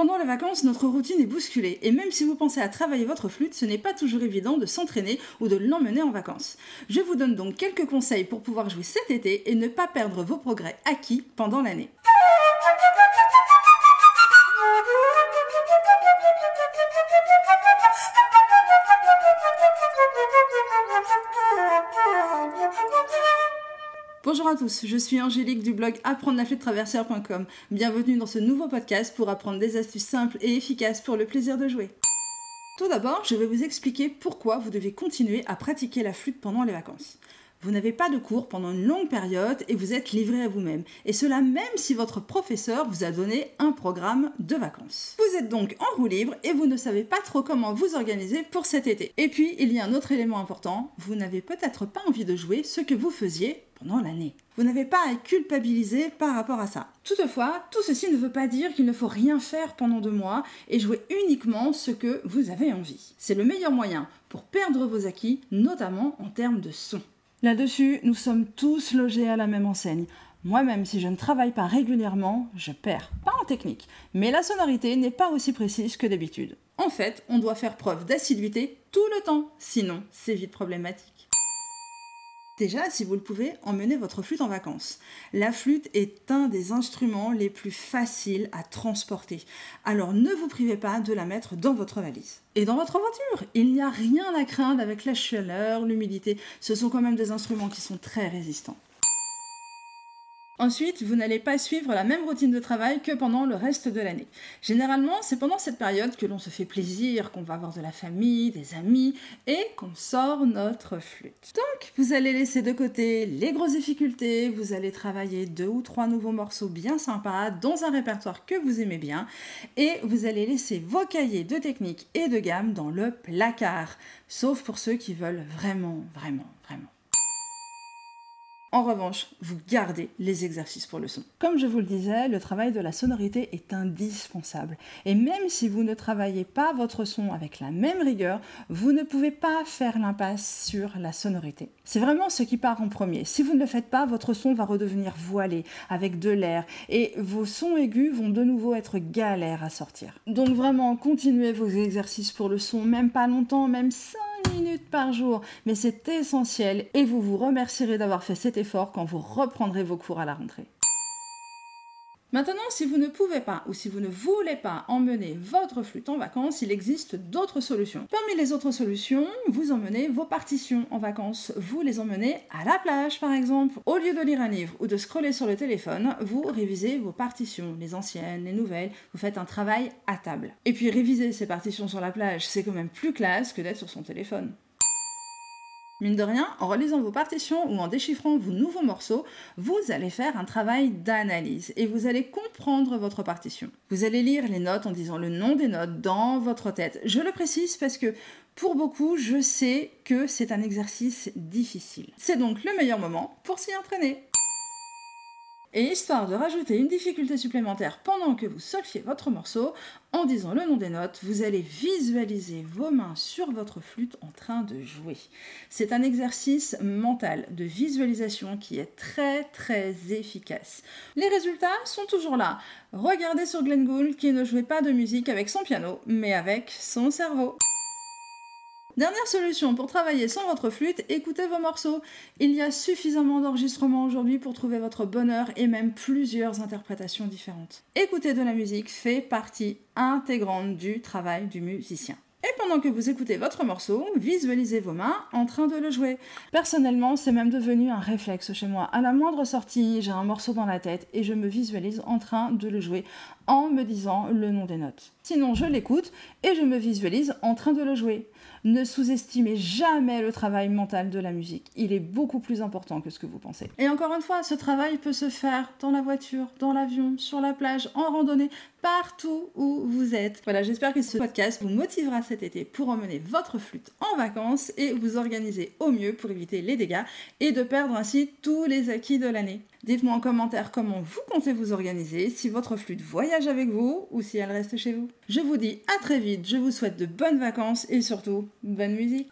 Pendant les vacances, notre routine est bousculée et même si vous pensez à travailler votre flûte, ce n'est pas toujours évident de s'entraîner ou de l'emmener en vacances. Je vous donne donc quelques conseils pour pouvoir jouer cet été et ne pas perdre vos progrès acquis pendant l'année. Bonjour à tous, je suis Angélique du blog apprendre la traversière.com. Bienvenue dans ce nouveau podcast pour apprendre des astuces simples et efficaces pour le plaisir de jouer. Tout d'abord, je vais vous expliquer pourquoi vous devez continuer à pratiquer la flûte pendant les vacances. Vous n'avez pas de cours pendant une longue période et vous êtes livré à vous-même. Et cela même si votre professeur vous a donné un programme de vacances. Vous êtes donc en roue libre et vous ne savez pas trop comment vous organiser pour cet été. Et puis, il y a un autre élément important, vous n'avez peut-être pas envie de jouer ce que vous faisiez pendant l'année. Vous n'avez pas à culpabiliser par rapport à ça. Toutefois, tout ceci ne veut pas dire qu'il ne faut rien faire pendant deux mois et jouer uniquement ce que vous avez envie. C'est le meilleur moyen pour perdre vos acquis, notamment en termes de son. Là-dessus, nous sommes tous logés à la même enseigne. Moi-même, si je ne travaille pas régulièrement, je perds. Pas en technique, mais la sonorité n'est pas aussi précise que d'habitude. En fait, on doit faire preuve d'assiduité tout le temps, sinon c'est vite problématique. Déjà, si vous le pouvez, emmenez votre flûte en vacances. La flûte est un des instruments les plus faciles à transporter. Alors ne vous privez pas de la mettre dans votre valise. Et dans votre voiture, il n'y a rien à craindre avec la chaleur, l'humidité. Ce sont quand même des instruments qui sont très résistants. Ensuite, vous n'allez pas suivre la même routine de travail que pendant le reste de l'année. Généralement, c'est pendant cette période que l'on se fait plaisir, qu'on va voir de la famille, des amis et qu'on sort notre flûte. Donc, vous allez laisser de côté les grosses difficultés, vous allez travailler deux ou trois nouveaux morceaux bien sympas dans un répertoire que vous aimez bien et vous allez laisser vos cahiers de technique et de gamme dans le placard, sauf pour ceux qui veulent vraiment, vraiment, vraiment. En revanche, vous gardez les exercices pour le son. Comme je vous le disais, le travail de la sonorité est indispensable. Et même si vous ne travaillez pas votre son avec la même rigueur, vous ne pouvez pas faire l'impasse sur la sonorité. C'est vraiment ce qui part en premier. Si vous ne le faites pas, votre son va redevenir voilé, avec de l'air, et vos sons aigus vont de nouveau être galères à sortir. Donc vraiment, continuez vos exercices pour le son, même pas longtemps, même 5 minutes par jour, mais c'est essentiel et vous vous remercierez d'avoir fait cet effort quand vous reprendrez vos cours à la rentrée. Maintenant, si vous ne pouvez pas ou si vous ne voulez pas emmener votre flûte en vacances, il existe d'autres solutions. Parmi les autres solutions, vous emmenez vos partitions en vacances. Vous les emmenez à la plage, par exemple. Au lieu de lire un livre ou de scroller sur le téléphone, vous révisez vos partitions, les anciennes, les nouvelles. Vous faites un travail à table. Et puis réviser ces partitions sur la plage, c'est quand même plus classe que d'être sur son téléphone. Mine de rien, en relisant vos partitions ou en déchiffrant vos nouveaux morceaux, vous allez faire un travail d'analyse et vous allez comprendre votre partition. Vous allez lire les notes en disant le nom des notes dans votre tête. Je le précise parce que pour beaucoup, je sais que c'est un exercice difficile. C'est donc le meilleur moment pour s'y entraîner. Et histoire de rajouter une difficulté supplémentaire pendant que vous solfiez votre morceau, en disant le nom des notes, vous allez visualiser vos mains sur votre flûte en train de jouer. C'est un exercice mental de visualisation qui est très très efficace. Les résultats sont toujours là. Regardez sur Glenn Gould qui ne jouait pas de musique avec son piano, mais avec son cerveau. Dernière solution pour travailler sans votre flûte, écoutez vos morceaux. Il y a suffisamment d'enregistrements aujourd'hui pour trouver votre bonheur et même plusieurs interprétations différentes. Écouter de la musique fait partie intégrante du travail du musicien. Et pendant que vous écoutez votre morceau, visualisez vos mains en train de le jouer. Personnellement, c'est même devenu un réflexe chez moi. À la moindre sortie, j'ai un morceau dans la tête et je me visualise en train de le jouer en me disant le nom des notes. Sinon, je l'écoute et je me visualise en train de le jouer. Ne sous-estimez jamais le travail mental de la musique. Il est beaucoup plus important que ce que vous pensez. Et encore une fois, ce travail peut se faire dans la voiture, dans l'avion, sur la plage, en randonnée, partout où vous êtes. Voilà, j'espère que ce podcast vous motivera cet été pour emmener votre flûte en vacances et vous organiser au mieux pour éviter les dégâts et de perdre ainsi tous les acquis de l'année. Dites-moi en commentaire comment vous comptez vous organiser, si votre flûte voyage avec vous ou si elle reste chez vous. Je vous dis à très vite, je vous souhaite de bonnes vacances et surtout bonne musique.